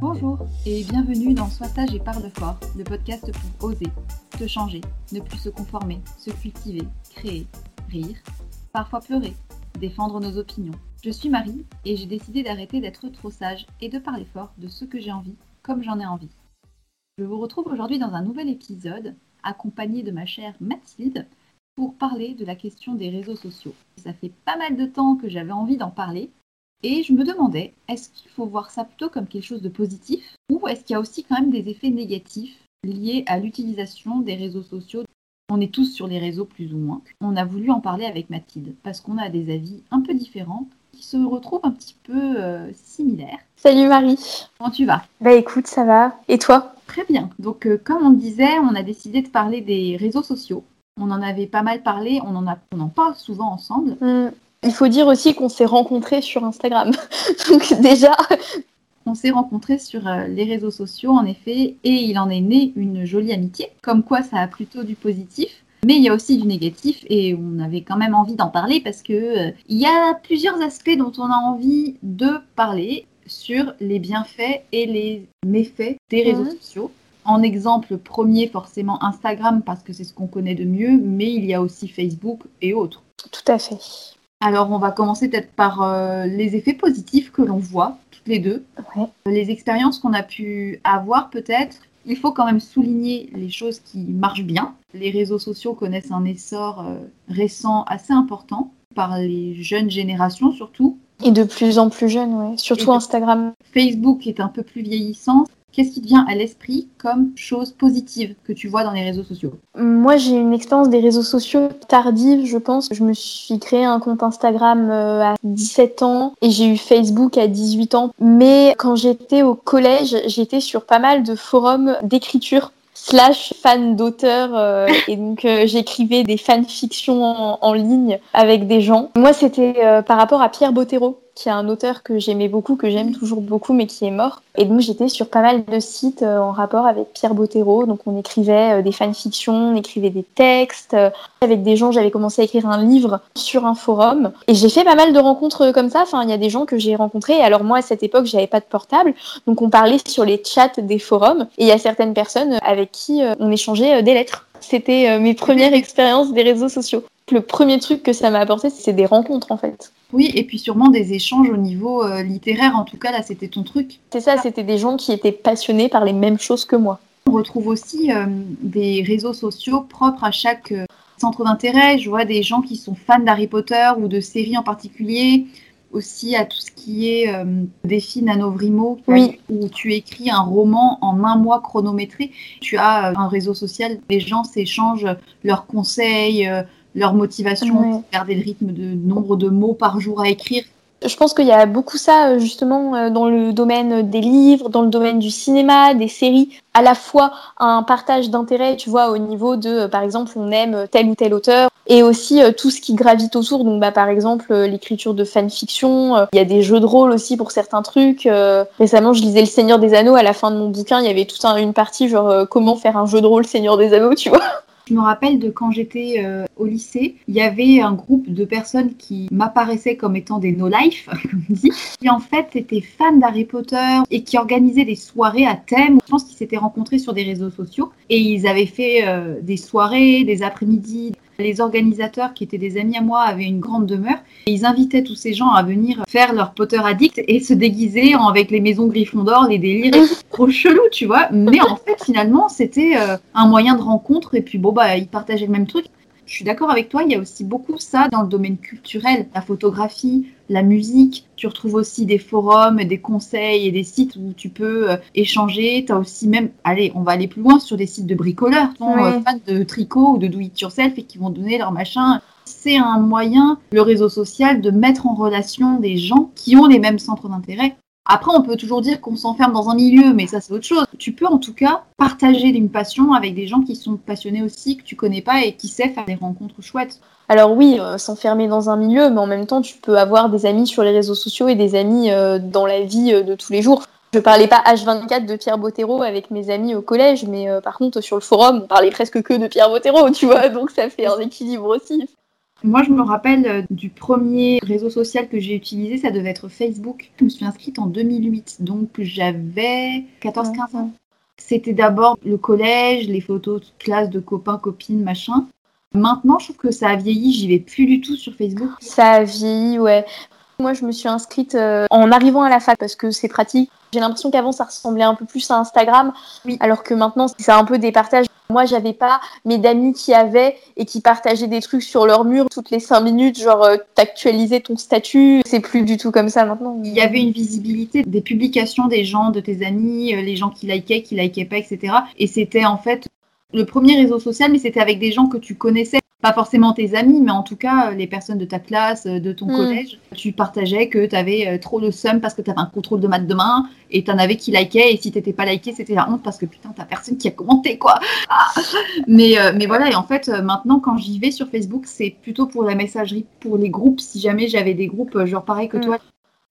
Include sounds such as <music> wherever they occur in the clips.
Bonjour et bienvenue dans Sois sage et parle fort, le podcast pour oser, se changer, ne plus se conformer, se cultiver, créer, rire, parfois pleurer, défendre nos opinions. Je suis Marie et j'ai décidé d'arrêter d'être trop sage et de parler fort de ce que j'ai envie, comme j'en ai envie. Je vous retrouve aujourd'hui dans un nouvel épisode, accompagné de ma chère Mathilde, pour parler de la question des réseaux sociaux. Ça fait pas mal de temps que j'avais envie d'en parler et je me demandais, est-ce qu'il faut voir ça plutôt comme quelque chose de positif ou est-ce qu'il y a aussi quand même des effets négatifs liés à l'utilisation des réseaux sociaux? On est tous sur les réseaux plus ou moins. On a voulu en parler avec Mathilde parce qu'on a des avis un peu différents qui se retrouvent un petit peu euh, similaires. Salut Marie. Comment tu vas? Bah écoute, ça va. Et toi? Très bien. Donc euh, comme on disait, on a décidé de parler des réseaux sociaux. On en avait pas mal parlé, on en, a, on en parle souvent ensemble. Mm. Il faut dire aussi qu'on s'est rencontrés sur Instagram. <laughs> Donc déjà... On s'est rencontrés sur euh, les réseaux sociaux, en effet, et il en est né une jolie amitié, comme quoi ça a plutôt du positif. Mais il y a aussi du négatif et on avait quand même envie d'en parler parce que euh, il y a plusieurs aspects dont on a envie de parler sur les bienfaits et les méfaits des réseaux mhm. sociaux. En exemple premier, forcément Instagram parce que c'est ce qu'on connaît de mieux, mais il y a aussi Facebook et autres. Tout à fait. Alors, on va commencer peut-être par euh, les effets positifs que l'on voit, toutes les deux. Les expériences qu'on a pu avoir peut-être Il faut quand même souligner les choses qui marchent bien. Les réseaux sociaux connaissent un essor euh, récent assez important par les jeunes générations surtout. Et de plus en plus jeunes, ouais. surtout Instagram. Facebook est un peu plus vieillissant. Qu'est-ce qui te vient à l'esprit comme chose positive que tu vois dans les réseaux sociaux? Moi, j'ai une expérience des réseaux sociaux tardive, je pense. Je me suis créé un compte Instagram euh, à 17 ans et j'ai eu Facebook à 18 ans. Mais quand j'étais au collège, j'étais sur pas mal de forums d'écriture slash fan d'auteur euh, et donc euh, j'écrivais des fanfictions en, en, ligne avec des gens. Moi c'était par rapport à Pierre Bottero qui est un auteur que j'aimais beaucoup, que j'aime toujours beaucoup, mais qui est mort. Et donc j'étais sur pas mal de sites euh, en rapport avec Pierre Bottero. Donc on écrivait euh, des fanfictions, on écrivait des textes. Euh, avec des gens, j'avais commencé à écrire un livre sur un forum. Et j'ai fait pas mal de rencontres comme ça. Enfin, il y a des gens que j'ai rencontrés. Alors moi, à cette époque, j'avais pas de portable. Donc on parlait sur les chats des forums. Et il y a certaines personnes avec qui on échangeait des lettres. C'était mes premières <laughs> expériences des réseaux sociaux. Le premier truc que ça m'a apporté, c'est des rencontres en fait. Oui, et puis sûrement des échanges au niveau euh, littéraire. En tout cas, là, c'était ton truc. C'est ça, c'était des gens qui étaient passionnés par les mêmes choses que moi. On retrouve aussi euh, des réseaux sociaux propres à chaque euh, centre d'intérêt. Je vois des gens qui sont fans d'Harry Potter ou de séries en particulier. Aussi à tout ce qui est défi Nanovrimo, oui. où tu écris un roman en un mois chronométré. Tu as un réseau social, les gens s'échangent leurs conseils, leur motivation, garder le rythme de nombre de mots par jour à écrire. Je pense qu'il y a beaucoup ça euh, justement euh, dans le domaine des livres, dans le domaine du cinéma, des séries, à la fois un partage d'intérêt, tu vois, au niveau de, euh, par exemple, on aime tel ou tel auteur, et aussi tout ce qui gravite autour, donc bah, par exemple l'écriture de fanfiction, il y a des jeux de rôle aussi pour certains trucs. récemment, je lisais Le Seigneur des Anneaux, à la fin de mon bouquin, il y avait toute une partie genre comment faire un jeu de rôle Seigneur des Anneaux, tu vois. Je me rappelle de quand j'étais euh, au lycée, il y avait un groupe de personnes qui m'apparaissaient comme étant des no-life, <laughs> comme on dit, qui en fait étaient fans d'Harry Potter et qui organisaient des soirées à thème. Je pense qu'ils s'étaient rencontrés sur des réseaux sociaux et ils avaient fait euh, des soirées, des après-midi, les organisateurs, qui étaient des amis à moi, avaient une grande demeure. Et ils invitaient tous ces gens à venir faire leur Potter addict et se déguiser avec les maisons Gryffondor, les délires. <laughs> trop chelou, tu vois. Mais en fait, finalement, c'était euh, un moyen de rencontre. Et puis, bon, bah, ils partageaient le même truc. Je suis d'accord avec toi, il y a aussi beaucoup ça dans le domaine culturel, la photographie, la musique. Tu retrouves aussi des forums, des conseils et des sites où tu peux euh, échanger. Tu as aussi même, allez, on va aller plus loin sur des sites de bricoleurs, qui sont euh, fans de tricot ou de do it yourself et qui vont donner leur machin. C'est un moyen, le réseau social, de mettre en relation des gens qui ont les mêmes centres d'intérêt après, on peut toujours dire qu'on s'enferme dans un milieu, mais ça c'est autre chose. Tu peux en tout cas partager une passion avec des gens qui sont passionnés aussi, que tu connais pas et qui savent faire des rencontres chouettes. Alors oui, euh, s'enfermer dans un milieu, mais en même temps, tu peux avoir des amis sur les réseaux sociaux et des amis euh, dans la vie euh, de tous les jours. Je parlais pas H24 de Pierre Bottero avec mes amis au collège, mais par contre sur le forum, on parlait presque que de Pierre Bottero, tu vois, donc ça fait un équilibre aussi. Moi, je me rappelle euh, du premier réseau social que j'ai utilisé, ça devait être Facebook. Je me suis inscrite en 2008, donc j'avais 14-15 ans. C'était d'abord le collège, les photos de classe de copains, copines, machin. Maintenant, je trouve que ça a vieilli, j'y vais plus du tout sur Facebook. Ça a vieilli, ouais. Moi, je me suis inscrite euh, en arrivant à la fac parce que c'est pratique. J'ai l'impression qu'avant, ça ressemblait un peu plus à Instagram, oui. alors que maintenant, c'est un peu des partages. Moi, j'avais pas mes d'amis qui avaient et qui partageaient des trucs sur leur mur toutes les cinq minutes, genre euh, t'actualiser ton statut. C'est plus du tout comme ça maintenant. Il y avait une visibilité des publications des gens, de tes amis, euh, les gens qui likaient, qui likaient pas, etc. Et c'était en fait le premier réseau social, mais c'était avec des gens que tu connaissais pas forcément tes amis, mais en tout cas euh, les personnes de ta classe, euh, de ton hmm. collège, tu partageais que tu avais euh, trop le seum parce que tu avais un contrôle de maths demain et tu en avais qui likaient et si t'étais pas liké c'était la honte parce que putain t'as personne qui a commenté quoi. <laughs> Ah. mais, mais voilà et en fait maintenant quand j'y vais sur Facebook c'est plutôt pour la messagerie, pour les groupes si jamais j'avais des groupes genre pareil que hmm. toi.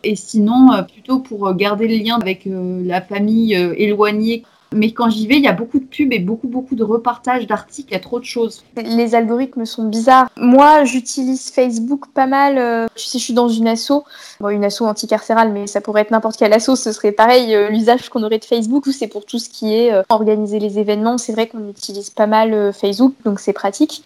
Et sinon plutôt pour garder le lien avec la famille éloignée mais quand j'y vais, il y a beaucoup de pubs et beaucoup, beaucoup de repartages d'articles. Il y a trop de choses. Les algorithmes sont bizarres. Moi, j'utilise Facebook pas mal. Euh, tu sais, je suis dans une asso, une asso anticarcérale, mais ça pourrait être n'importe quelle asso. Ce serait pareil, euh, l'usage qu'on aurait de Facebook, c'est pour tout ce qui est euh, organiser les événements. C'est vrai qu'on utilise pas mal Facebook, donc c'est pratique.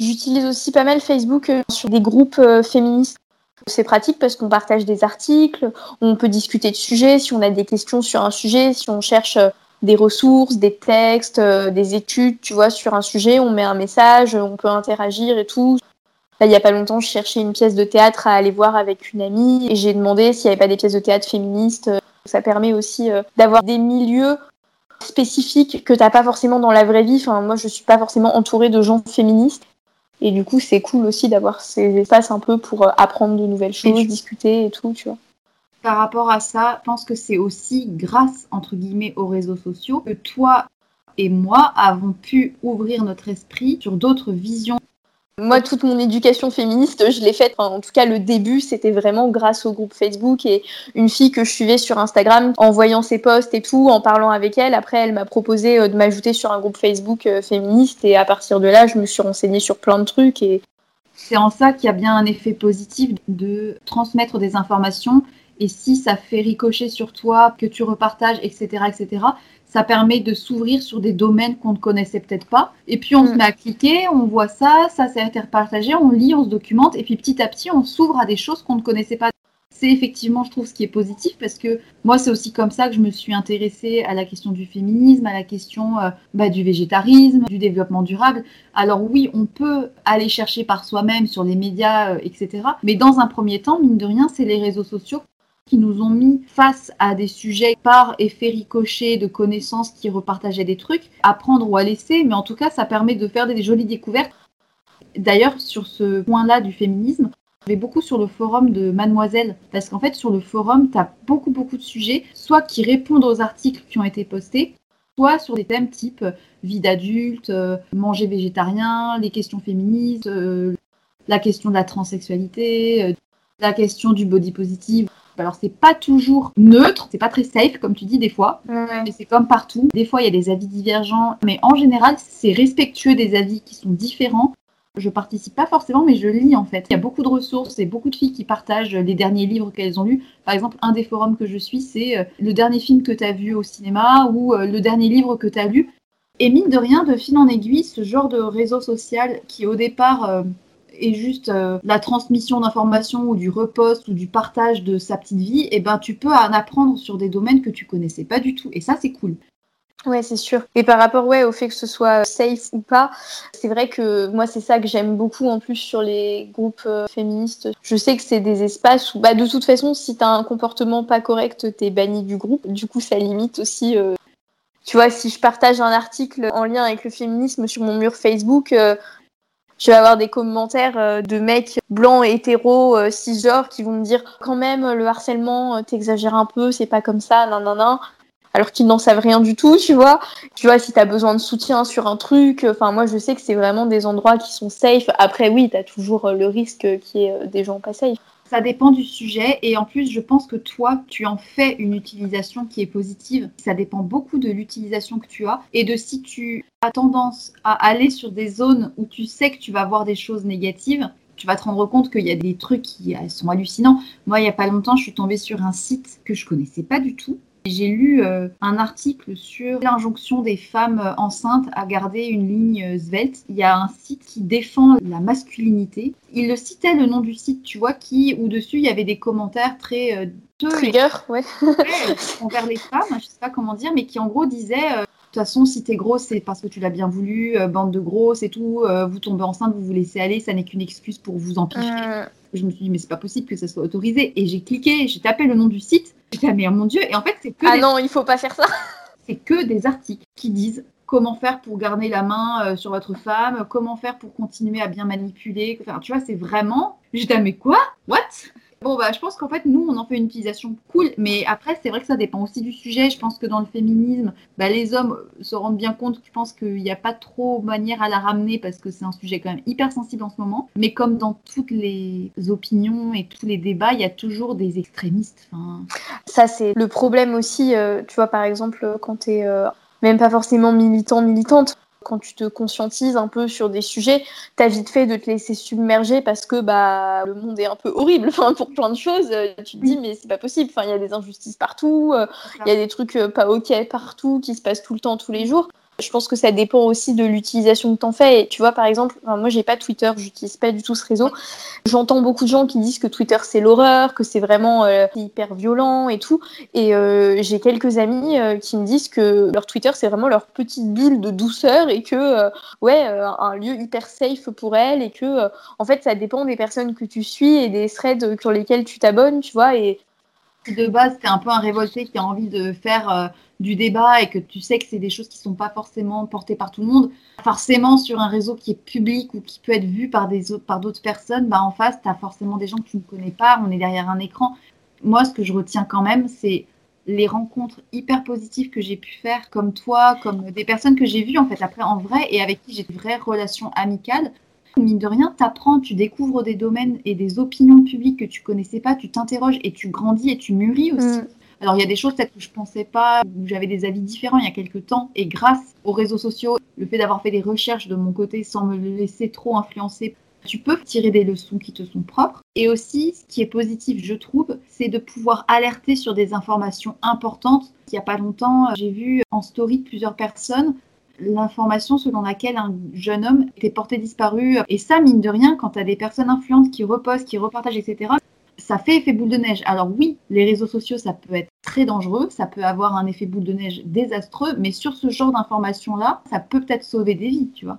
J'utilise aussi pas mal Facebook sur des groupes féministes. C'est pratique parce qu'on partage des articles, on peut discuter de sujets, si on a des questions sur un sujet, si on cherche des ressources, des textes, euh, des études, tu vois, sur un sujet, on met un message, on peut interagir et tout. Là, il n'y a pas longtemps, je cherchais une pièce de théâtre à aller voir avec une amie et j'ai demandé s'il n'y avait pas des pièces de théâtre féministes. Ça permet aussi euh, d'avoir des milieux spécifiques que tu n'as pas forcément dans la vraie vie. Enfin, moi, je suis pas forcément entourée de gens féministes. Et du coup, c'est cool aussi d'avoir ces espaces un peu pour euh, apprendre de nouvelles choses, discuter et tout, tu vois. Par rapport à ça, je pense que c'est aussi grâce, entre guillemets, aux réseaux sociaux que toi et moi avons pu ouvrir notre esprit sur d'autres visions. Moi, toute mon éducation féministe, je l'ai faite, en tout cas le début, c'était vraiment grâce au groupe Facebook et une fille que je suivais sur Instagram, en voyant ses posts et tout, en parlant avec elle. Après, elle m'a proposé euh, de m'ajouter sur un groupe Facebook euh, féministe. Et à partir de là, je me suis renseignée sur plein de trucs et c'est en ça qu'il y a bien un effet positif de transmettre des informations et si ça fait ricocher sur toi, que tu repartages, etc., etc., ça permet de s'ouvrir sur des domaines qu'on ne connaissait peut-être pas. Et puis on se mm. met à cliquer, on voit ça, ça s'est interpartagé, on lit, on se documente, et puis petit à petit on s'ouvre à des choses qu'on ne connaissait pas. C'est effectivement, je trouve, ce qui est positif parce que moi, c'est aussi comme ça que je me suis intéressée à la question du féminisme, à la question euh, bah, du végétarisme, du développement durable. Alors oui, on peut aller chercher par soi-même sur les médias, euh, etc. Mais dans un premier temps, mine de rien, c'est les réseaux sociaux qui nous ont mis face à des sujets par effet ricochet de connaissances qui repartageaient des trucs, à prendre ou à laisser, mais en tout cas, ça permet de faire des jolies découvertes. D'ailleurs, sur ce point-là du féminisme, je vais beaucoup sur le forum de Mademoiselle, parce qu'en fait, sur le forum, tu as beaucoup, beaucoup de sujets, soit qui répondent aux articles qui ont été postés, soit sur des thèmes type vie d'adulte, euh, manger végétarien, les questions féministes, euh, la question de la transsexualité, euh, la question du body positive. Alors c'est pas toujours neutre, c'est pas très safe comme tu dis des fois, mais c'est comme partout. Des fois il y a des avis divergents, mais en général c'est respectueux des avis qui sont différents. Je participe pas forcément, mais je lis en fait. Il y a beaucoup de ressources et beaucoup de filles qui partagent les derniers livres qu'elles ont lus. Par exemple, un des forums que je suis, c'est euh, le dernier film que tu as vu au cinéma ou euh, le dernier livre que tu as lu. Et mine de rien, de fil en aiguille, ce genre de réseau social qui au départ euh, juste euh, la transmission d'informations ou du repost ou du partage de sa petite vie, et eh ben tu peux en apprendre sur des domaines que tu connaissais pas du tout. Et ça, c'est cool. Ouais, c'est sûr. Et par rapport ouais, au fait que ce soit safe ou pas, c'est vrai que moi, c'est ça que j'aime beaucoup en plus sur les groupes euh, féministes. Je sais que c'est des espaces où, bah, de toute façon, si tu as un comportement pas correct, tu es banni du groupe. Du coup, ça limite aussi. Euh, tu vois, si je partage un article en lien avec le féminisme sur mon mur Facebook, je vais avoir des commentaires euh, de mecs blancs, hétéros, euh, cisgenres qui vont me dire quand même le harcèlement, euh, t'exagères un peu, c'est pas comme ça, nan nan nan. Alors qu'ils n'en savent rien du tout, tu vois. Tu vois, si t'as besoin de soutien sur un truc, enfin, moi je sais que c'est vraiment des endroits qui sont safe. Après, oui, t'as toujours le risque qu'il y ait des gens pas safe. Ça dépend du sujet et en plus, je pense que toi, tu en fais une utilisation qui est positive. Ça dépend beaucoup de l'utilisation que tu as et de si tu as tendance à aller sur des zones où tu sais que tu vas voir des choses négatives. Tu vas te rendre compte qu'il y a des trucs qui sont hallucinants. Moi, il n'y a pas longtemps, je suis tombée sur un site que je connaissais pas du tout j'ai lu euh, un article sur l'injonction des femmes euh, enceintes à garder une ligne euh, svelte. Il y a un site qui défend la masculinité. Il le citait le nom du site, tu vois, qui où dessus il y avait des commentaires très trigger, ouais, <laughs> envers les femmes. Je sais pas comment dire, mais qui en gros disait de toute façon, si t'es grosse, c'est parce que tu l'as bien voulu, bande de grosses et tout, vous tombez enceinte, vous vous laissez aller, ça n'est qu'une excuse pour vous empiffrer. Je me suis dit, mais c'est pas possible que ça soit autorisé. Et j'ai cliqué, j'ai tapé le nom du site. J'ai dit, mais mon Dieu. Et en fait, c'est que. Ah non, il faut pas faire ça. <laughs> c'est que des articles qui disent comment faire pour garder la main euh, sur votre femme, comment faire pour continuer à bien manipuler. Enfin, tu vois, c'est vraiment. J'ai dit, mais quoi? What? Bon, bah, je pense qu'en fait, nous, on en fait une utilisation cool, mais après, c'est vrai que ça dépend aussi du sujet. Je pense que dans le féminisme, bah, les hommes se rendent bien compte, je pense qu'il n'y a pas trop manière à la ramener parce que c'est un sujet quand même hyper sensible en ce moment. Mais comme dans toutes les opinions et tous les débats, il y a toujours des extrémistes. Ça, c'est le problème aussi, euh, tu vois, par exemple, quand tu es euh, même pas forcément militant, militante quand tu te conscientises un peu sur des sujets, t'as vite fait de te laisser submerger parce que bah le monde est un peu horrible. <laughs> Enfin, pour plein de choses, euh, tu te dis mais c'est pas possible. Enfin, il y a des injustices partout, euh, il y a des trucs euh, pas ok partout qui se passent tout le temps, tous les jours. Je pense que ça dépend aussi de l'utilisation que tu en fais. Et tu vois, par exemple, moi, j'ai pas Twitter, j'utilise pas du tout ce réseau. J'entends beaucoup de gens qui disent que Twitter, c'est l'horreur, que c'est vraiment euh, hyper violent et tout. Et euh, j'ai quelques amis euh, qui me disent que leur Twitter, c'est vraiment leur petite bulle de douceur et que, ouais, un lieu hyper safe pour elles et que, en fait, ça dépend des personnes que tu suis et des threads sur lesquels tu t'abonnes, tu vois. Et de base, c'est un peu un révolté qui a envie de faire du débat et que tu sais que c'est des choses qui sont pas forcément portées par tout le monde, forcément sur un réseau qui est public ou qui peut être vu par des autres, par d'autres personnes, bah en face, tu as forcément des gens que tu ne connais pas, on est derrière un écran. Moi, ce que je retiens quand même, c'est les rencontres hyper positives que j'ai pu faire, comme toi, comme des personnes que j'ai vues en fait après en vrai et avec qui j'ai de vraies relations amicales. Mine de rien, tu apprends, tu découvres des domaines et des opinions publiques que tu connaissais pas, tu t'interroges et tu grandis et tu mûris aussi. Mm. Alors il y a des choses peut-être que je pensais pas, où j'avais des avis différents il y a quelques temps, et grâce aux réseaux sociaux, le fait d'avoir fait des recherches de mon côté sans me laisser trop influencer, tu peux tirer des leçons qui te sont propres. Et aussi, ce qui est positif, je trouve, c'est de pouvoir alerter sur des informations importantes. Il n'y a pas longtemps, j'ai vu en story plusieurs personnes l'information selon laquelle un jeune homme était porté disparu. Et ça, mine de rien, quand tu as des personnes influentes qui repostent, qui repartagent, etc., ça fait effet boule de neige. Alors oui, les réseaux sociaux, ça peut être très dangereux, ça peut avoir un effet boule de neige désastreux, mais sur ce genre d'informations-là, ça peut peut-être sauver des vies, tu vois.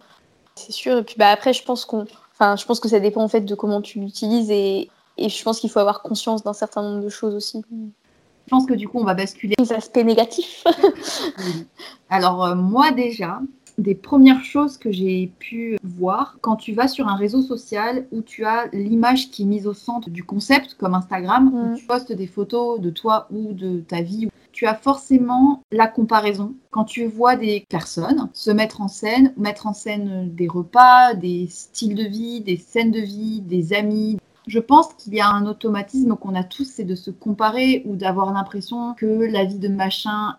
C'est sûr. Et puis bah, après, je pense enfin, je pense que ça dépend en fait de comment tu l'utilises et, et je pense qu'il faut avoir conscience d'un certain nombre de choses aussi. Je pense que du coup, on va basculer. Les aspects négatifs. <laughs> Alors euh, moi déjà, des premières choses que j'ai pu voir quand tu vas sur un réseau social où tu as l'image qui est mise au centre du concept, comme Instagram, où mm. tu postes des photos de toi ou de ta vie. Tu as forcément la comparaison quand tu vois des personnes se mettre en scène, mettre en scène des repas, des styles de vie, des scènes de vie, des amis, je pense qu'il y a un automatisme qu'on a tous, c'est de se comparer ou d'avoir l'impression que la vie de machin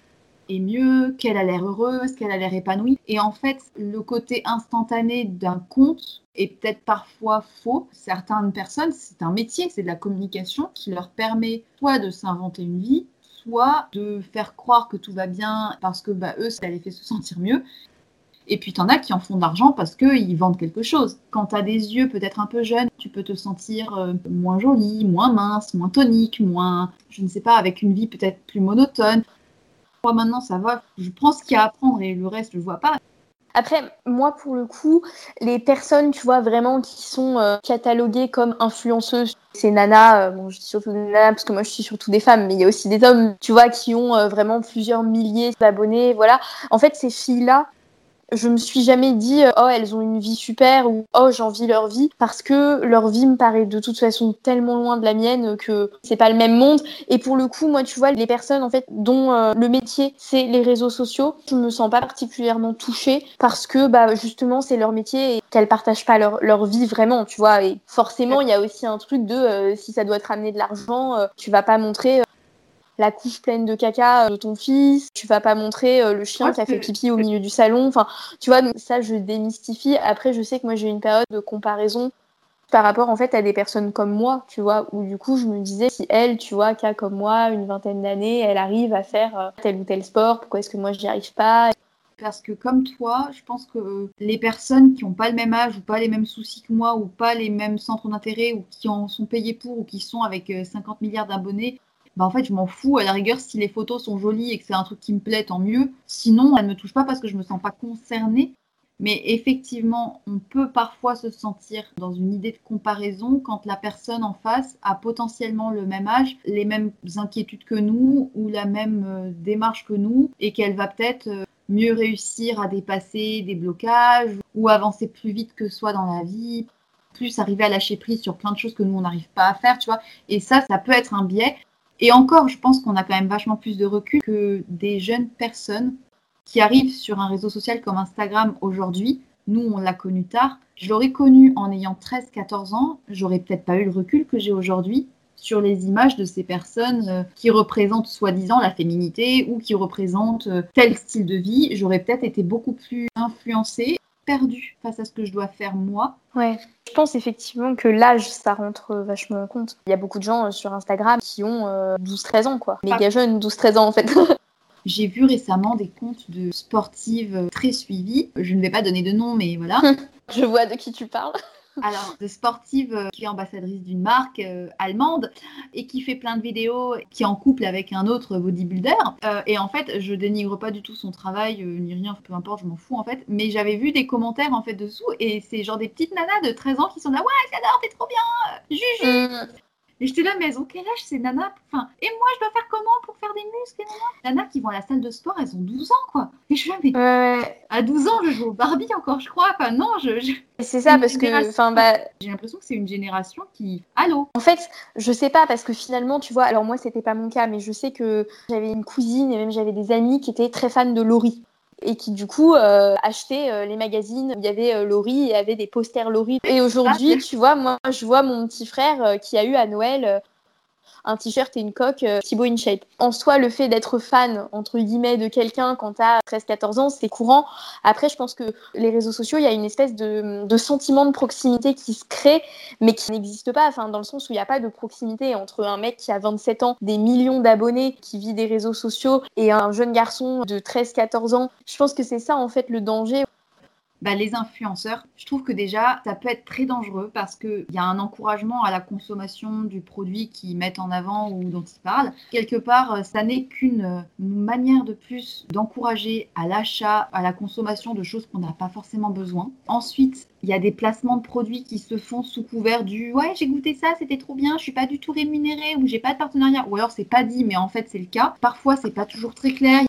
mieux, qu'elle a l'air heureuse, qu'elle a l'air épanouie. Et en fait, le côté instantané d'un compte est peut-être parfois faux. Certaines personnes, c'est un métier, c'est de la communication qui leur permet soit de s'inventer une vie, soit de faire croire que tout va bien parce que bah, eux, ça les fait se sentir mieux. Et puis, t'en as qui en font de l'argent parce qu'ils vendent quelque chose. Quand tu as des yeux peut-être un peu jeunes, tu peux te sentir euh, moins jolie, moins mince, moins tonique, moins, je ne sais pas, avec une vie peut-être plus monotone. Moi maintenant ça va, je prends ce qu'il y a à apprendre et le reste je vois pas. Après, moi, pour le coup, les personnes, tu vois, vraiment qui sont euh, cataloguées comme influenceuses, ces nanas, euh, bon, je dis surtout des nanas parce que moi, je suis surtout des femmes, mais il y a aussi des hommes, tu vois, qui ont vraiment plusieurs milliers d'abonnés, voilà. En fait, ces filles-là, je me suis jamais dit oh elles ont une vie super ou oh j'envie leur vie parce que leur vie me paraît de toute façon tellement loin de la mienne que c'est pas le même monde. Et pour le coup moi tu vois les personnes en fait dont euh, le métier c'est les réseaux sociaux je me sens pas particulièrement touchée parce que bah justement c'est leur métier et qu'elles partagent pas leur, vie vraiment tu vois. Et forcément il y a aussi un truc de euh, si ça doit te ramener de l'argent euh, tu vas pas montrer la couche pleine de caca de ton fils, tu vas pas montrer euh, le chien qui a fait pipi au milieu du salon. Enfin, tu vois, ça je démystifie. Après, je sais que moi j'ai une période de comparaison par rapport en fait à des personnes comme moi, tu vois, où du coup je me disais si elle, tu vois, qui a comme moi une vingtaine d'années, elle arrive à faire euh, tel ou tel sport, pourquoi est-ce que moi j'y arrive pas? Parce que comme toi, je pense que les personnes qui n'ont pas le même âge ou pas les mêmes soucis que moi ou pas les mêmes centres d'intérêt ou qui en sont payés pour ou qui sont avec 50 euh, milliards d'abonnés, bah en fait je m'en fous à la rigueur si les photos sont jolies et que c'est un truc qui me plaît tant mieux sinon elle ne me touche pas parce que je me sens pas concernée mais effectivement on peut parfois se sentir dans une idée de comparaison quand la personne en face a potentiellement le même âge les mêmes inquiétudes que nous ou la même euh, démarche que nous et qu'elle va peut-être euh, mieux réussir à dépasser des blocages ou avancer plus vite que soi dans la vie plus arriver à lâcher prise sur plein de choses que nous on n'arrive pas à faire, tu vois. Et ça, ça peut être un biais. Et encore, je pense qu'on a quand même vachement plus de recul que des jeunes personnes qui arrivent sur un réseau social comme Instagram aujourd'hui. Nous, on l'a connu tard. Je l'aurais connu en ayant 13-14 ans. J'aurais peut-être pas eu le recul que j'ai aujourd'hui sur les images de ces personnes euh, qui représentent soi-disant la féminité ou qui représentent euh, tel style de vie. J'aurais peut-être été beaucoup plus influencée perdu face à ce que je dois faire moi. Ouais, je pense effectivement que l'âge, ça rentre vachement en compte. Il y a beaucoup de gens euh, sur Instagram qui ont 12-13 euh, ans, quoi. Méga jeunes, 12-13 ans en fait. <laughs> J'ai vu récemment des comptes de sportives très suivies. Je ne vais pas donner de nom, mais voilà. <laughs> Je vois de qui tu parles. Alors, de sportive euh, qui est ambassadrice d'une marque euh, allemande et qui fait plein de vidéos, qui est en couple avec un autre bodybuilder. Euh, et en fait, je dénigre pas du tout son travail, ni rien, peu importe, je m'en fous en fait. Mais j'avais vu des commentaires en fait dessous et c'est genre des petites nanas de 13 ans qui sont là, ouais, j'adore, t'es trop bien, juju. Et j'étais là, mais elles ont quel âge ces nanas? Enfin, Et moi, je dois faire comment pour faire des muscles Les nanas qui vont à la salle de sport, elles ont 12 ans, quoi. Et je suis là, mais à 12 ans, je joue au Barbie encore, je crois. Enfin, non, je. C'est ça, parce que. Enfin, bah... J'ai l'impression que c'est une génération qui. Allô? En fait, je sais pas, parce que finalement, tu vois, alors moi, c'était pas mon cas, mais je sais que j'avais une cousine et même j'avais des amis qui étaient très fans de Laurie et qui du coup euh, achetaient euh, les magazines où il y avait euh, Laurie et avait des posters Laurie. Et aujourd'hui, tu vois, moi, je vois mon petit frère qui a eu à Noël un t-shirt et une coque euh, Thibaut InShape. En soi, le fait d'être fan, entre guillemets, de quelqu'un quand t'as 13-14 ans, c'est courant. Après, je pense que les réseaux sociaux, il y a une espèce de, de, sentiment de proximité qui se crée, mais qui n'existe pas, enfin, dans le sens où il n'y a pas de proximité entre un mec qui a 27 ans, des millions d'abonnés, qui vit des réseaux sociaux, et un jeune garçon de 13-14 ans. Je pense que c'est ça, en fait, le danger. Bah, les influenceurs, je trouve que déjà, ça peut être très dangereux parce qu'il y a un encouragement à la consommation du produit qu'ils mettent en avant ou dont ils parlent. Quelque part, euh, ça n'est qu'une euh, manière de plus d'encourager à l'achat, à la consommation de choses qu'on n'a pas forcément besoin. Ensuite, il y a des placements de produits qui se font sous couvert du ouais j'ai goûté ça c'était trop bien je suis pas du tout rémunérée ou j'ai pas de partenariat ou alors c'est pas dit mais en fait c'est le cas parfois c'est pas toujours très clair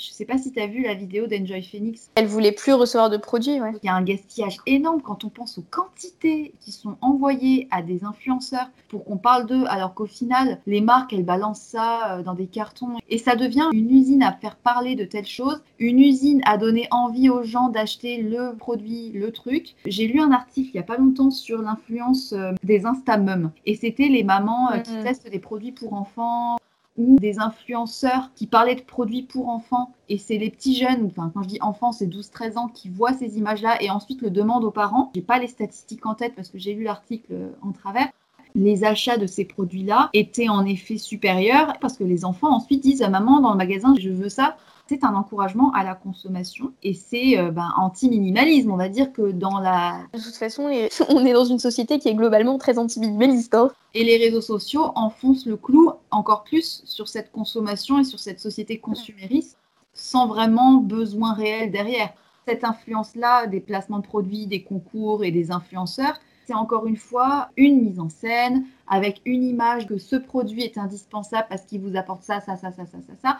je sais pas si tu as vu la vidéo d'Enjoy Phoenix. Elle voulait plus recevoir de produits, ouais. Il y a un gaspillage énorme quand on pense aux quantités qui sont envoyées à des influenceurs pour qu'on parle d'eux, alors qu'au final, les marques, elles balancent ça euh, dans des cartons et ça devient une usine à faire parler de telles choses, une usine à donner envie aux gens d'acheter le produit, le truc. J'ai lu un article il y a pas longtemps sur l'influence euh, des Instamums et c'était les mamans euh, qui testent des produits pour enfants ou des influenceurs qui parlaient de produits pour enfants. Et c'est les petits jeunes, enfin quand je dis enfants, c'est 12-13 ans, qui voient ces images-là et ensuite le demandent aux parents. J'ai pas les statistiques en tête parce que j'ai lu l'article en travers. Les achats de ces produits-là étaient en effet supérieurs parce que les enfants ensuite disent à maman dans le magasin je veux ça c'est un encouragement à la consommation et c'est euh, ben, anti-minimalisme. On va dire que dans la. De toute façon, <laughs> on est dans une société qui est globalement très anti-minimaliste. Hein. Et les réseaux sociaux enfoncent le clou encore plus sur cette consommation et sur cette société consumériste sans vraiment besoin réel derrière. Cette influence-là des placements de produits, des concours et des influenceurs, c'est encore une fois une mise en scène avec une image que ce produit est indispensable parce qu'il vous apporte ça, ça, ça, ça, ça, ça, ça.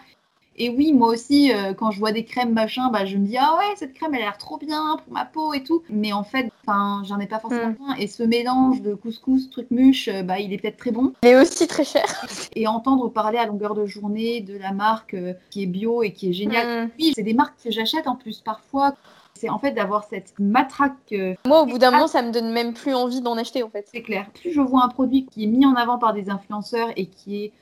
Et oui, moi aussi, euh, quand je vois des crèmes machin, bah, je me dis ah ouais, cette crème elle a l'air trop bien pour ma peau et tout. Mais en fait, enfin, j'en ai pas forcément mm. besoin. Et ce mélange de couscous, truc muche, euh, bah, il est peut-être très bon. Il est aussi très cher. <laughs> Et entendre parler à longueur de journée de la marque euh, qui est bio et qui est géniale. Mm. Oui, c'est des marques que j'achète en plus parfois c'est en fait d'avoir cette matraque. Moi, au bout d'un moment, ça me donne même plus envie d'en acheter, en fait. C'est clair. Plus je vois un produit qui est mis en avant par des influenceurs et qui est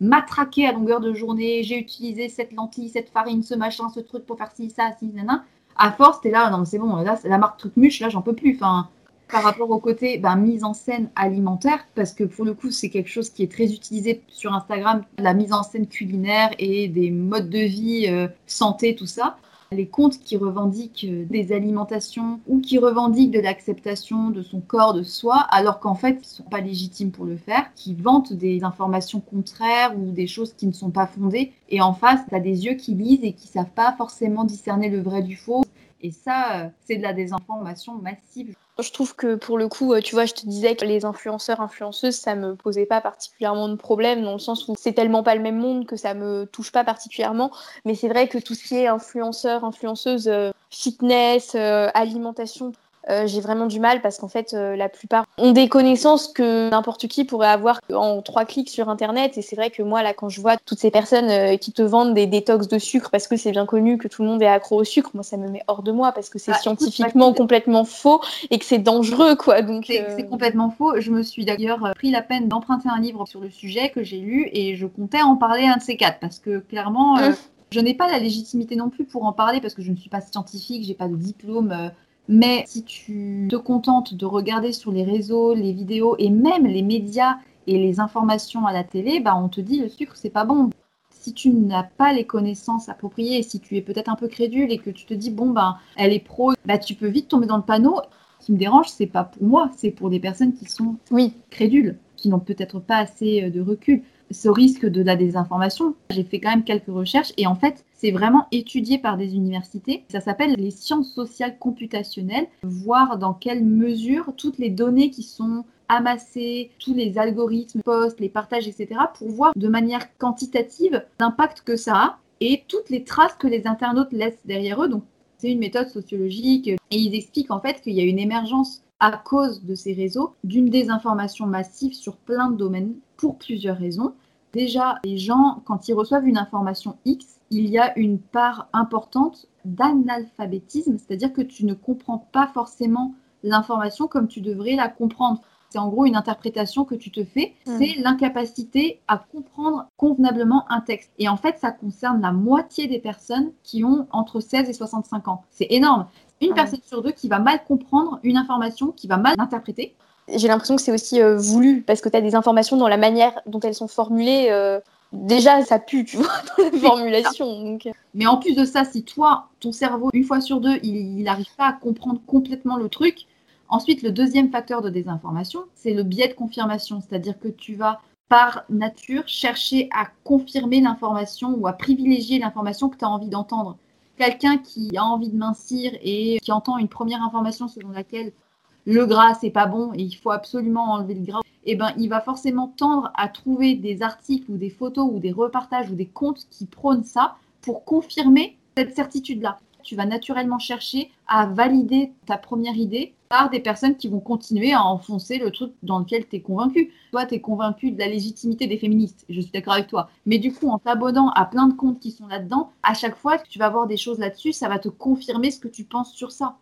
matraqué à longueur de journée, j'ai utilisé cette lentille, cette farine, ce machin, ce truc pour faire ci, ça, ci, nana. À force, t'es là, non, c'est bon, là, la marque truc muche, là, j'en peux plus. Enfin, par rapport au côté ben, mise en scène alimentaire, parce que pour le coup, c'est quelque chose qui est très utilisé sur Instagram, la mise en scène culinaire et des modes de vie, euh, santé, tout ça les comptes qui revendiquent euh, des alimentations ou qui revendiquent de l'acceptation de son corps, de soi, alors qu'en fait, ils ne sont pas légitimes pour le faire, qui vantent des informations contraires ou des choses qui ne sont pas fondées. Et en face, tu as des yeux qui lisent et qui savent pas forcément discerner le vrai du faux. Et ça, euh, c'est de la désinformation massive. Je trouve que pour le coup, euh, tu vois, je te disais que les influenceurs, influenceuses, ça me posait pas particulièrement de problème dans le sens où c'est tellement pas le même monde que ça me touche pas particulièrement. Mais c'est vrai que tout ce qui est influenceur, influenceuse, euh, fitness, alimentation, euh, j'ai vraiment du mal parce qu'en fait, euh, la plupart ont des connaissances que n'importe qui pourrait avoir en trois clics sur Internet. Et c'est vrai que moi, là, quand je vois toutes ces personnes euh, qui te vendent des détox de sucre parce que c'est bien connu que tout le monde est accro au sucre, moi, ça me met hors de moi parce que c'est bah, scientifiquement complètement faux et que c'est dangereux, quoi. Donc c'est complètement faux. Je me suis d'ailleurs pris la peine d'emprunter un livre sur le sujet que j'ai lu et je comptais en parler un de ces quatre parce que clairement. Mmh. Je n'ai pas la légitimité non plus pour en parler parce que je ne suis pas scientifique, j'ai pas de diplôme mais si tu te contentes de regarder sur les réseaux, les vidéos et même les médias et les informations à la télé, bah on te dit le sucre c'est pas bon. Si tu n'as pas les connaissances appropriées, si tu es peut-être un peu crédule et que tu te dis bon ben elle est pro, bah tu peux vite tomber dans le panneau. Ce qui me dérange, c'est pas pour moi, c'est pour des personnes qui sont oui crédules, qui n'ont peut-être pas assez euh, de recul. Ce risque de la désinformation, j'ai fait quand même quelques recherches et en fait, c'est vraiment étudié par des universités. Ça s'appelle les sciences sociales computationnelles, voir dans quelle mesure toutes les données qui sont amassées, tous les algorithmes, posts, les partages, etc., pour voir de manière quantitative l'impact que ça a et toutes les traces que les internautes laissent derrière eux. Donc, c'est une méthode sociologique et ils expliquent en fait qu'il y a une émergence à cause de ces réseaux d'une désinformation massive sur plein de domaines pour plusieurs raisons. Déjà, les gens, quand ils reçoivent une information X, il y a une part importante d'analphabétisme, c'est-à-dire que tu ne comprends pas forcément l'information comme tu devrais la comprendre. C'est en gros une interprétation que tu te fais, Mm. c'est l'incapacité à comprendre convenablement un texte. Et en fait, ça concerne la moitié des personnes qui ont entre 16 et 65 ans. C'est énorme. Une Ah personne sur deux qui va mal comprendre une information, qui va mal l'interpréter. J'ai l'impression que c'est aussi euh, voulu parce que tu as des informations dans la manière dont elles sont formulées. euh, déjà, ça pue, tu vois, <laughs> dans la formulation. Donc, euh, Mais en plus de ça, si toi, ton cerveau, une fois sur deux, il n'arrive pas à comprendre complètement le truc, ensuite, le deuxième facteur de désinformation, c'est le biais de confirmation. C'est-à-dire que tu vas, par nature, chercher à confirmer l'information ou à privilégier l'information que tu as envie d'entendre. Quelqu'un qui a envie de mincir et qui entend une première information selon laquelle le gras, c'est pas bon et il faut absolument enlever le gras, eh ben, il va forcément tendre à trouver des articles ou des photos ou des repartages ou des comptes qui prônent ça pour confirmer cette certitude-là. Tu vas naturellement chercher à valider ta première idée par des personnes qui vont continuer à enfoncer le truc dans lequel tu es convaincu. Toi, tu es convaincu de la légitimité des féministes, je suis d'accord avec toi. Mais du coup, en t'abonnant à plein de comptes qui sont là-dedans, à chaque fois que tu vas voir des choses là-dessus, ça va te confirmer ce que tu penses sur ça.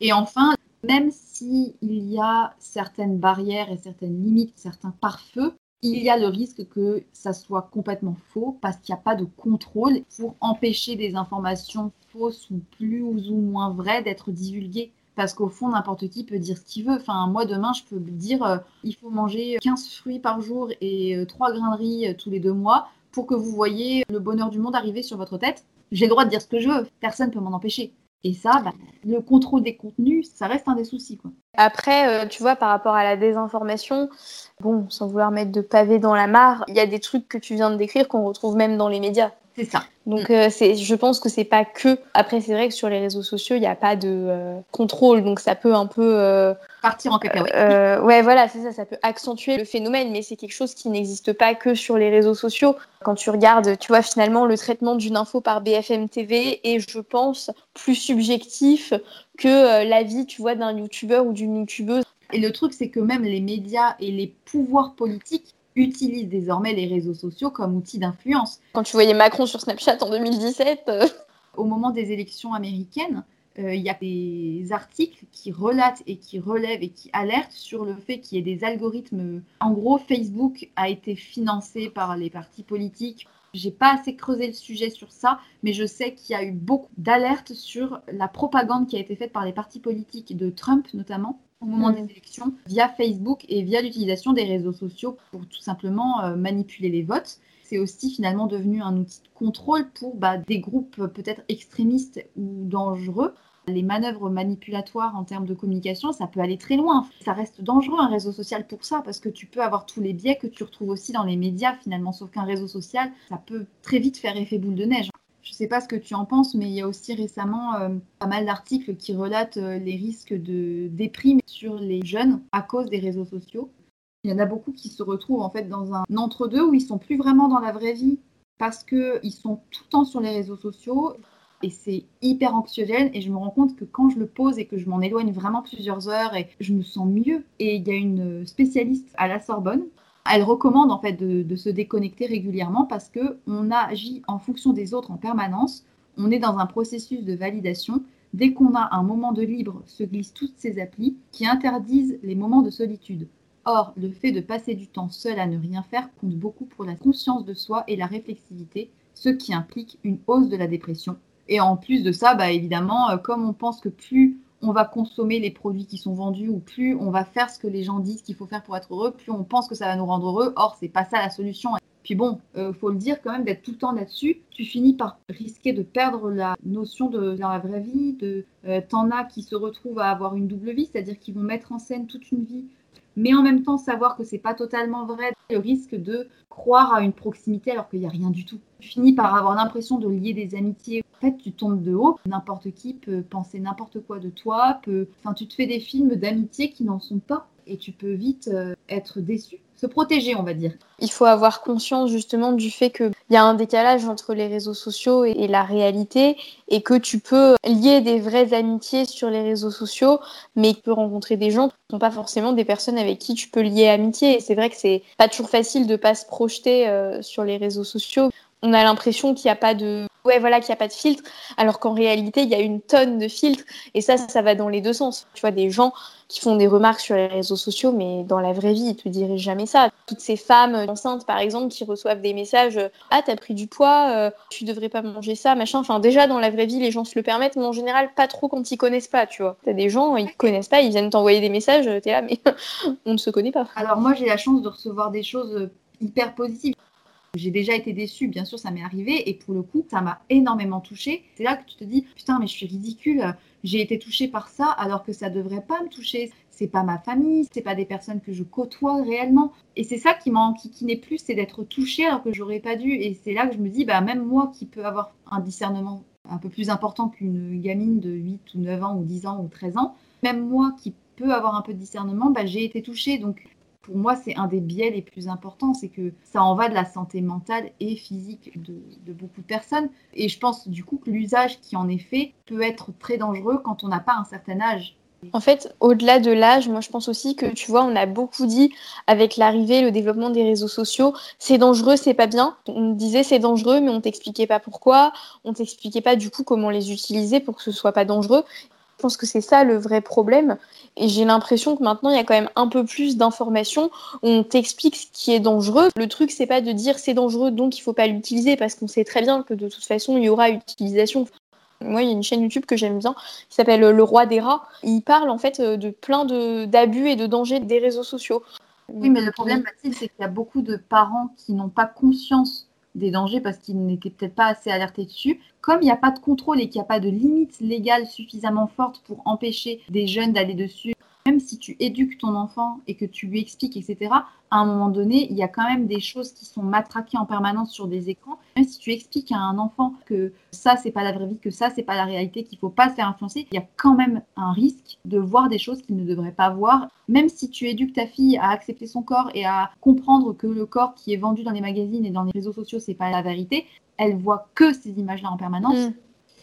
Et enfin, même s'il y a certaines barrières et certaines limites, certains pare-feux, il y a le risque que ça soit complètement faux parce qu'il n'y a pas de contrôle pour empêcher des informations ou plus ou moins vraies d'être divulguées. Parce qu'au fond, n'importe qui peut dire ce qu'il veut. Enfin, moi, demain, je peux dire euh, il faut manger 15 fruits par jour et 3 grains de riz euh, tous les deux mois pour que vous voyez le bonheur du monde arriver sur votre tête. J'ai le droit de dire ce que je veux. Personne ne peut m'en empêcher. Et ça, bah, le contrôle des contenus, ça reste un des soucis. Quoi. Après, euh, tu vois, par rapport à la désinformation, bon, sans vouloir mettre de pavé dans la mare, il y a des trucs que tu viens de décrire qu'on retrouve même dans les médias. C'est ça. Donc, euh, c'est, je pense que c'est pas que. Après, c'est vrai que sur les réseaux sociaux, il n'y a pas de euh, contrôle, donc ça peut un peu. Partir en cacahuète. euh, ouais, voilà, c'est ça, ça peut accentuer le phénomène, mais c'est quelque chose qui n'existe pas que sur les réseaux sociaux. Quand tu regardes, tu vois, finalement, le traitement d'une info par BFM TV est, je pense, plus subjectif que euh, l'avis, tu vois, d'un youtubeur ou d'une youtubeuse. Et le truc, c'est que même les médias et les pouvoirs politiques utilisent désormais les réseaux sociaux comme outil d'influence. Quand tu voyais Macron sur Snapchat en 2017, euh, Au moment des élections américaines, euh, il y a des articles qui relatent et qui relèvent et qui alertent sur le fait qu'il y ait des algorithmes. En gros, Facebook a été financé par les partis politiques. J'ai pas assez creusé le sujet sur ça, mais je sais qu'il y a eu beaucoup d'alertes sur la propagande qui a été faite par les partis politiques de Trump notamment au moment des élections via Facebook et via l'utilisation des réseaux sociaux pour tout simplement euh, manipuler les votes. C'est aussi finalement devenu un outil de contrôle pour bah, des groupes peut-être extrémistes ou dangereux. Les manœuvres manipulatoires en termes de communication, ça peut aller très loin. Ça reste dangereux un réseau social pour ça, parce que tu peux avoir tous les biais que tu retrouves aussi dans les médias finalement, sauf qu'un réseau social, ça peut très vite faire effet boule de neige. Je ne sais pas ce que tu en penses, mais il y a aussi récemment euh, pas mal d'articles qui relatent euh, les risques de déprime sur les jeunes à cause des réseaux sociaux. Il y en a beaucoup qui se retrouvent en fait dans un entre-deux où ils sont plus vraiment dans la vraie vie parce qu'ils sont tout le temps sur les réseaux sociaux et c'est hyper anxiogène et je me rends compte que quand je le pose et que je m'en éloigne vraiment plusieurs heures et je me sens mieux. Et il y a une spécialiste à la Sorbonne elle recommande en fait de, de se déconnecter régulièrement parce que on agit en fonction des autres en permanence. On est dans un processus de validation. Dès qu'on a un moment de libre se glissent toutes ces applis qui interdisent les moments de solitude Or, le fait de passer du temps seul à ne rien faire compte beaucoup pour la conscience de soi et la réflexivité, ce qui implique une hausse de la dépression. Et en plus de ça, bah, évidemment, euh, comme on pense que plus on va consommer les produits qui sont vendus ou plus on va faire ce que les gens disent qu'il faut faire pour être heureux, plus on pense que ça va nous rendre heureux. Or, c'est pas ça la solution. Puis bon, euh, faut le dire quand même, d'être tout le temps là-dessus, tu finis par risquer de perdre la notion de la vraie vie. De, euh, T'en as qui se retrouvent à avoir une double vie, c'est-à-dire qu'ils vont mettre en scène toute une vie, mais en même temps savoir que c'est pas totalement vrai. Le risque de croire à une proximité alors qu'il n'y a rien du tout. Tu finis par avoir l'impression de lier des amitiés. En fait, tu tombes de haut. N'importe qui peut penser n'importe quoi de toi. Peut... Enfin, tu te fais des films d'amitié qui n'en sont pas et tu peux vite euh, être déçu, se protéger, on va dire. Il faut avoir conscience justement du fait qu'il y a un décalage entre les réseaux sociaux et, la réalité et que tu peux lier des vraies amitiés sur les réseaux sociaux, mais tu peux rencontrer des gens qui ne sont pas forcément des personnes avec qui tu peux lier amitié. Et c'est vrai que c'est pas toujours facile de pas se projeter euh, sur les réseaux sociaux. On a l'impression qu'il n'y a pas de ouais voilà qu'il n'y a pas de filtre alors qu'en réalité il y a une tonne de filtres et ça ça va dans les deux sens. Tu vois des gens qui font des remarques sur les réseaux sociaux mais dans la vraie vie ils te diraient jamais ça. Toutes ces femmes enceintes par exemple qui reçoivent des messages ah t'as pris du poids euh, tu devrais pas manger ça machin enfin déjà dans la vraie vie les gens se le permettent mais en général pas trop quand ils connaissent pas tu vois. T'as des gens ils connaissent pas ils viennent t'envoyer des messages t'es là mais <laughs> on ne se connaît pas. Alors moi j'ai la chance de recevoir des choses hyper positives j'ai déjà été déçue, bien sûr, ça m'est arrivé, et pour le coup, ça m'a énormément touchée. C'est là que tu te dis, putain, mais je suis ridicule, j'ai été touchée par ça, alors que ça devrait pas me toucher. C'est pas ma famille, c'est pas des personnes que je côtoie réellement. Et c'est ça qui, qui, qui n'est plus, c'est d'être touchée alors que j'aurais pas dû. Et c'est là que je me dis, bah, même moi qui peux avoir un discernement un peu plus important qu'une gamine de 8 ou 9 ans ou 10 ans ou 13 ans, même moi qui peux avoir un peu de discernement, bah, j'ai été touchée. Donc pour moi, c'est un des biais les plus importants, c'est que ça en va de la santé mentale et physique de, beaucoup de personnes. Et je pense du coup que l'usage qui en est fait peut être très dangereux quand on n'a pas un certain âge. En fait, au-delà de l'âge, moi je pense aussi que tu vois, on a beaucoup dit avec l'arrivée, le développement des réseaux sociaux, c'est dangereux, c'est pas bien. On disait c'est dangereux, mais on t'expliquait pas pourquoi, on t'expliquait pas du coup comment les utiliser pour que ce soit pas dangereux. Je pense que c'est ça le vrai problème. Et j'ai l'impression que maintenant, il y a quand même un peu plus d'informations. On t'explique ce qui est dangereux. Le truc, c'est pas de dire c'est dangereux, donc il faut pas l'utiliser, parce qu'on sait très bien que de toute façon, il y aura utilisation. Moi, il y a une chaîne YouTube que j'aime bien qui s'appelle Le Roi des rats. Il parle en fait de plein d'abus et de dangers des réseaux sociaux. Oui, mais le problème, Mathilde, c'est qu'il y a beaucoup de parents qui n'ont pas conscience des dangers parce qu'ils n'étaient peut-être pas assez alertés dessus. Comme il n'y a pas de contrôle et qu'il n'y a pas de limite légale suffisamment forte pour empêcher des jeunes d'aller dessus, même si tu éduques ton enfant et que tu lui expliques, etc., à un moment donné, il y a quand même des choses qui sont matraquées en permanence sur des écrans. Même si tu expliques à un enfant que ça, c'est pas la vraie vie, que ça, c'est pas la réalité, qu'il faut pas se faire influencer, il y a quand même un risque de voir des choses qu'il ne devrait pas voir. Même si tu éduques ta fille à accepter son corps et à comprendre que le corps qui est vendu dans les magazines et dans les réseaux sociaux, c'est pas la vérité, elle voit que ces images-là en permanence. Mm.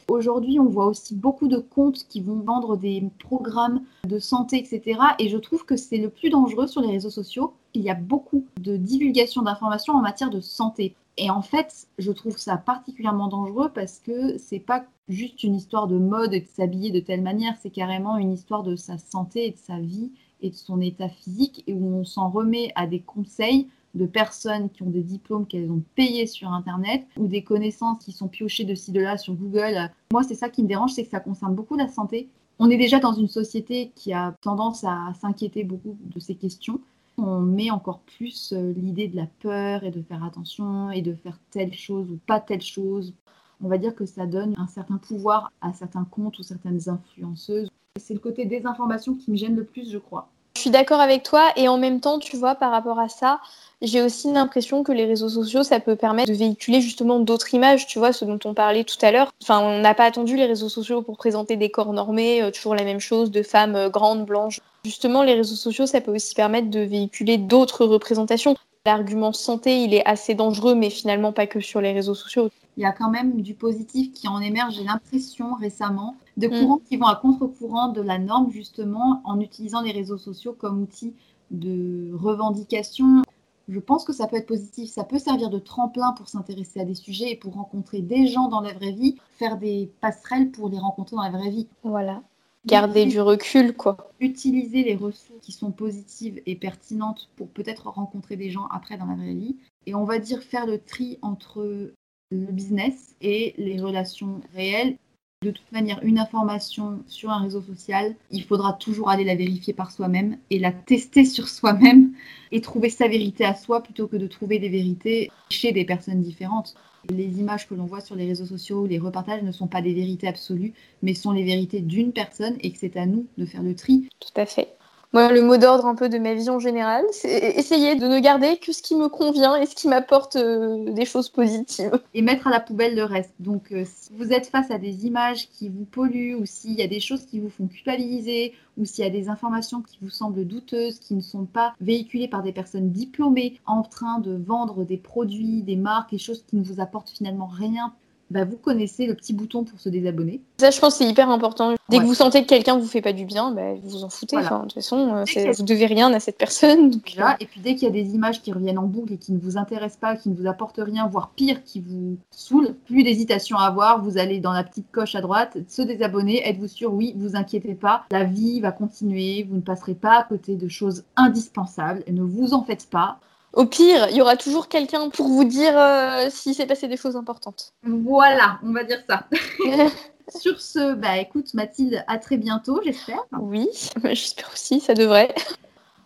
Aujourd'hui, on voit aussi beaucoup de comptes qui vont vendre des programmes de santé, etc. Et je trouve que c'est le plus dangereux sur les réseaux sociaux. Il y a beaucoup de divulgation d'informations en matière de santé. Et en fait, je trouve ça particulièrement dangereux parce que c'est pas juste une histoire de mode et de s'habiller de telle manière, c'est carrément une histoire de sa santé et de sa vie et de son état physique et où on s'en remet à des conseils de personnes qui ont des diplômes qu'elles ont payés sur Internet ou des connaissances qui sont piochées de ci, de là sur Google. Moi, c'est ça qui me dérange, c'est que ça concerne beaucoup la santé. On est déjà dans une société qui a tendance à s'inquiéter beaucoup de ces questions. On met encore plus euh, l'idée de la peur et de faire attention et de faire telle chose ou pas telle chose. On va dire que ça donne un certain pouvoir à certains comptes ou certaines influenceuses. C'est le côté désinformation qui me gêne le plus, je crois. Suis d'accord avec toi et en même temps, tu vois, par rapport à ça, j'ai aussi l'impression que les réseaux sociaux, ça peut permettre de véhiculer justement d'autres images, tu vois, ce dont on parlait tout à l'heure. Enfin, on n'a pas attendu les réseaux sociaux pour présenter des corps normés, euh, toujours la même chose, de femmes euh, grandes, blanches. Justement, les réseaux sociaux, ça peut aussi permettre de véhiculer d'autres représentations. L'argument santé, il est assez dangereux, mais finalement pas que sur les réseaux sociaux. Il y a quand même du positif qui en émerge, j'ai l'impression récemment de mm. courants qui vont à contre-courant de la norme, justement, en utilisant les réseaux sociaux comme outil de revendication. Je pense que ça peut être positif, ça peut servir de tremplin pour s'intéresser à des sujets et pour rencontrer des gens dans la vraie vie, faire des passerelles pour les rencontrer dans la vraie vie. Voilà. Garder du recul, quoi. Utiliser les ressources qui sont positives et pertinentes pour peut-être rencontrer des gens après dans la vraie vie. Et on va dire faire le tri entre le business et les relations réelles De toute manière, une information sur un réseau social, il faudra toujours aller la vérifier par soi-même et la tester sur soi-même et trouver sa vérité à soi plutôt que de trouver des vérités chez des personnes différentes. Les images que l'on voit sur les réseaux sociaux, les repartages ne sont pas des vérités absolues, mais sont les vérités d'une personne et que c'est à nous de faire le tri. Tout à fait. Moi, le mot d'ordre un peu de ma vie en général, c'est essayer de ne garder que ce qui me convient et ce qui m'apporte euh, des choses positives. Et mettre à la poubelle le reste. Donc, euh, si vous êtes face à des images qui vous polluent, ou s'il y a des choses qui vous font culpabiliser, ou s'il y a des informations qui vous semblent douteuses, qui ne sont pas véhiculées par des personnes diplômées en train de vendre des produits, des marques, des choses qui ne vous apportent finalement rien bah, vous connaissez le petit bouton pour se désabonner. Ça, je pense, c'est hyper important. Dès que vous sentez que quelqu'un vous fait pas du bien, bah, vous vous en foutez. de toute façon, euh, vous devez rien à cette personne. Donc, euh. Et puis dès qu'il y a des images qui reviennent en boucle et qui ne vous intéressent pas, qui ne vous apportent rien, voire pire, qui vous saoulent, plus d'hésitation à avoir. Vous allez dans la petite coche à droite, se désabonner. Êtes-vous sûr? Oui, vous inquiétez pas. La vie va continuer. Vous ne passerez pas à côté de choses indispensables. Ne vous en faites pas. Au pire, il y aura toujours quelqu'un pour vous dire euh, s'il s'est passé des choses importantes. Voilà, on va dire ça. <laughs> Sur ce, bah écoute Mathilde, à très bientôt, j'espère. Oui, j'espère aussi, ça devrait.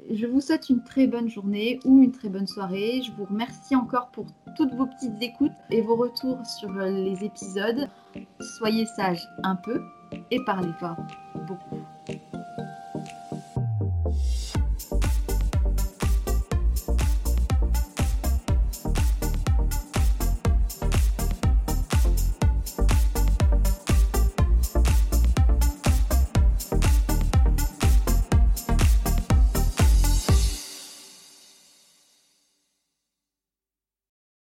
Je vous souhaite une très bonne journée ou une très bonne soirée. Je vous remercie encore pour toutes vos petites écoutes et vos retours sur les épisodes. Soyez sages un peu et parlez fort beaucoup.